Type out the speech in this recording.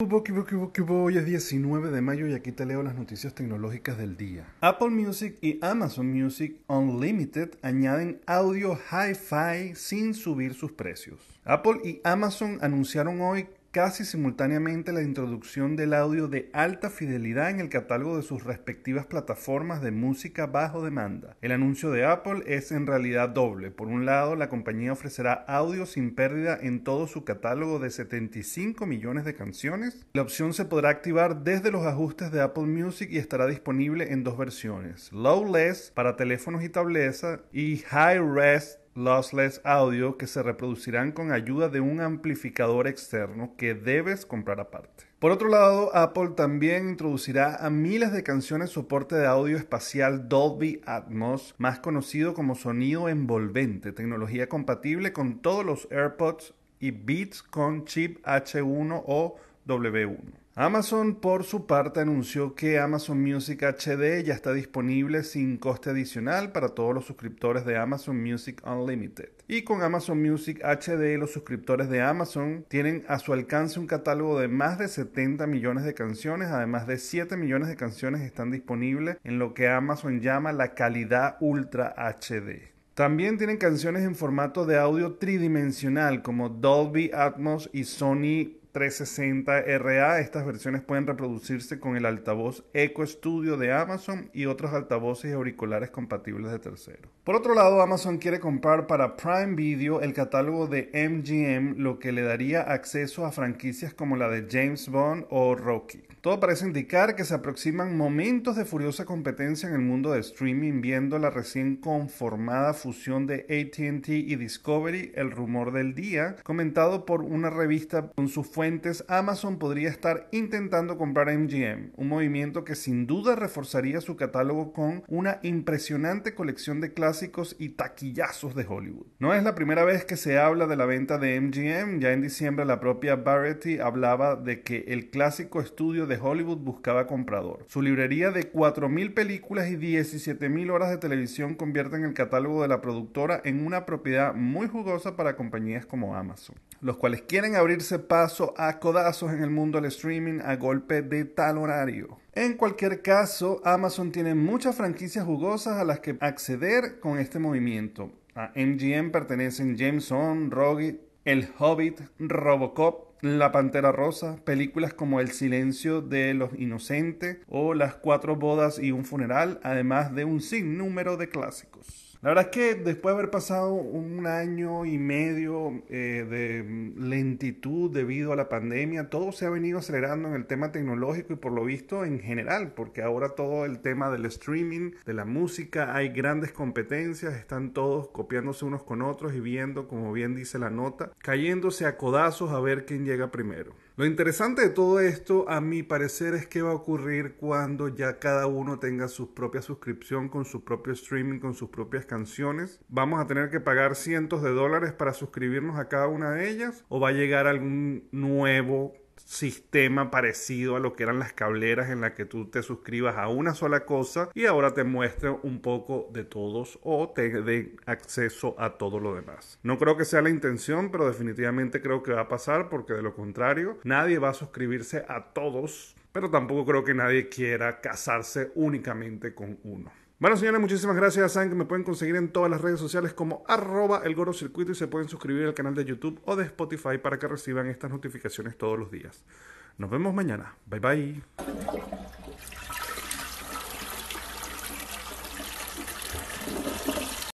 Hoy es 19 de mayo y aquí te leo las noticias tecnológicas del día. Apple Music y Amazon Music Unlimited añaden audio hi-fi sin subir sus precios. Apple y Amazon anunciaron hoy casi simultáneamente la introducción del audio de alta fidelidad en el catálogo de sus respectivas plataformas de música bajo demanda. El anuncio de Apple es en realidad doble. Por un lado, la compañía ofrecerá audio sin pérdida en todo su catálogo de 75 millones de canciones. La opción se podrá activar desde los ajustes de Apple Music y estará disponible en dos versiones: Lowless para teléfonos y tabletas y High Res lossless audio que se reproducirán con ayuda de un amplificador externo que debes comprar aparte. Por otro lado, Apple también introducirá a miles de canciones soporte de audio espacial Dolby Atmos, más conocido como sonido envolvente, tecnología compatible con todos los AirPods y Beats con chip H1 o W1. Amazon por su parte anunció que Amazon Music HD ya está disponible sin coste adicional para todos los suscriptores de Amazon Music Unlimited. Y con Amazon Music HD los suscriptores de Amazon tienen a su alcance un catálogo de más de 70 millones de canciones, además de 7 millones de canciones están disponibles en lo que Amazon llama la calidad Ultra HD. También tienen canciones en formato de audio tridimensional como Dolby Atmos y Sony 360RA. Estas versiones pueden reproducirse con el altavoz Eco Studio de Amazon y otros altavoces y auriculares compatibles de terceros. Por otro lado, Amazon quiere comprar para Prime Video el catálogo de MGM, lo que le daría acceso a franquicias como la de James Bond o Rocky. Todo parece indicar que se aproximan momentos de furiosa competencia en el mundo de streaming, viendo la recién conformada fusión de ATT y Discovery, el rumor del día, comentado por una revista con sus Amazon podría estar intentando comprar MGM, un movimiento que sin duda reforzaría su catálogo con una impresionante colección de clásicos y taquillazos de Hollywood. No es la primera vez que se habla de la venta de MGM, ya en diciembre la propia Variety hablaba de que el clásico estudio de Hollywood buscaba comprador. Su librería de 4.000 películas y 17.000 horas de televisión convierten el catálogo de la productora en una propiedad muy jugosa para compañías como Amazon, los cuales quieren abrirse paso a codazos en el mundo del streaming a golpe de tal horario. En cualquier caso, Amazon tiene muchas franquicias jugosas a las que acceder con este movimiento. A MGM pertenecen James Bond, Rogue, El Hobbit, Robocop, la Pantera Rosa, películas como El silencio de los inocentes o Las cuatro bodas y un funeral, además de un sinnúmero de clásicos. La verdad es que después de haber pasado un año y medio eh, de lentitud debido a la pandemia, todo se ha venido acelerando en el tema tecnológico y por lo visto en general, porque ahora todo el tema del streaming, de la música, hay grandes competencias, están todos copiándose unos con otros y viendo, como bien dice la nota, cayéndose a codazos a ver quién llega primero. Lo interesante de todo esto, a mi parecer, es qué va a ocurrir cuando ya cada uno tenga su propia suscripción con su propio streaming, con sus propias canciones. ¿Vamos a tener que pagar cientos de dólares para suscribirnos a cada una de ellas? ¿O va a llegar algún nuevo sistema parecido a lo que eran las cableras en la que tú te suscribas a una sola cosa y ahora te muestre un poco de todos o te dé acceso a todo lo demás. No creo que sea la intención, pero definitivamente creo que va a pasar porque de lo contrario nadie va a suscribirse a todos, pero tampoco creo que nadie quiera casarse únicamente con uno. Bueno, señores, muchísimas gracias. Saben que me pueden conseguir en todas las redes sociales como arroba el Circuito y se pueden suscribir al canal de YouTube o de Spotify para que reciban estas notificaciones todos los días. Nos vemos mañana. Bye bye.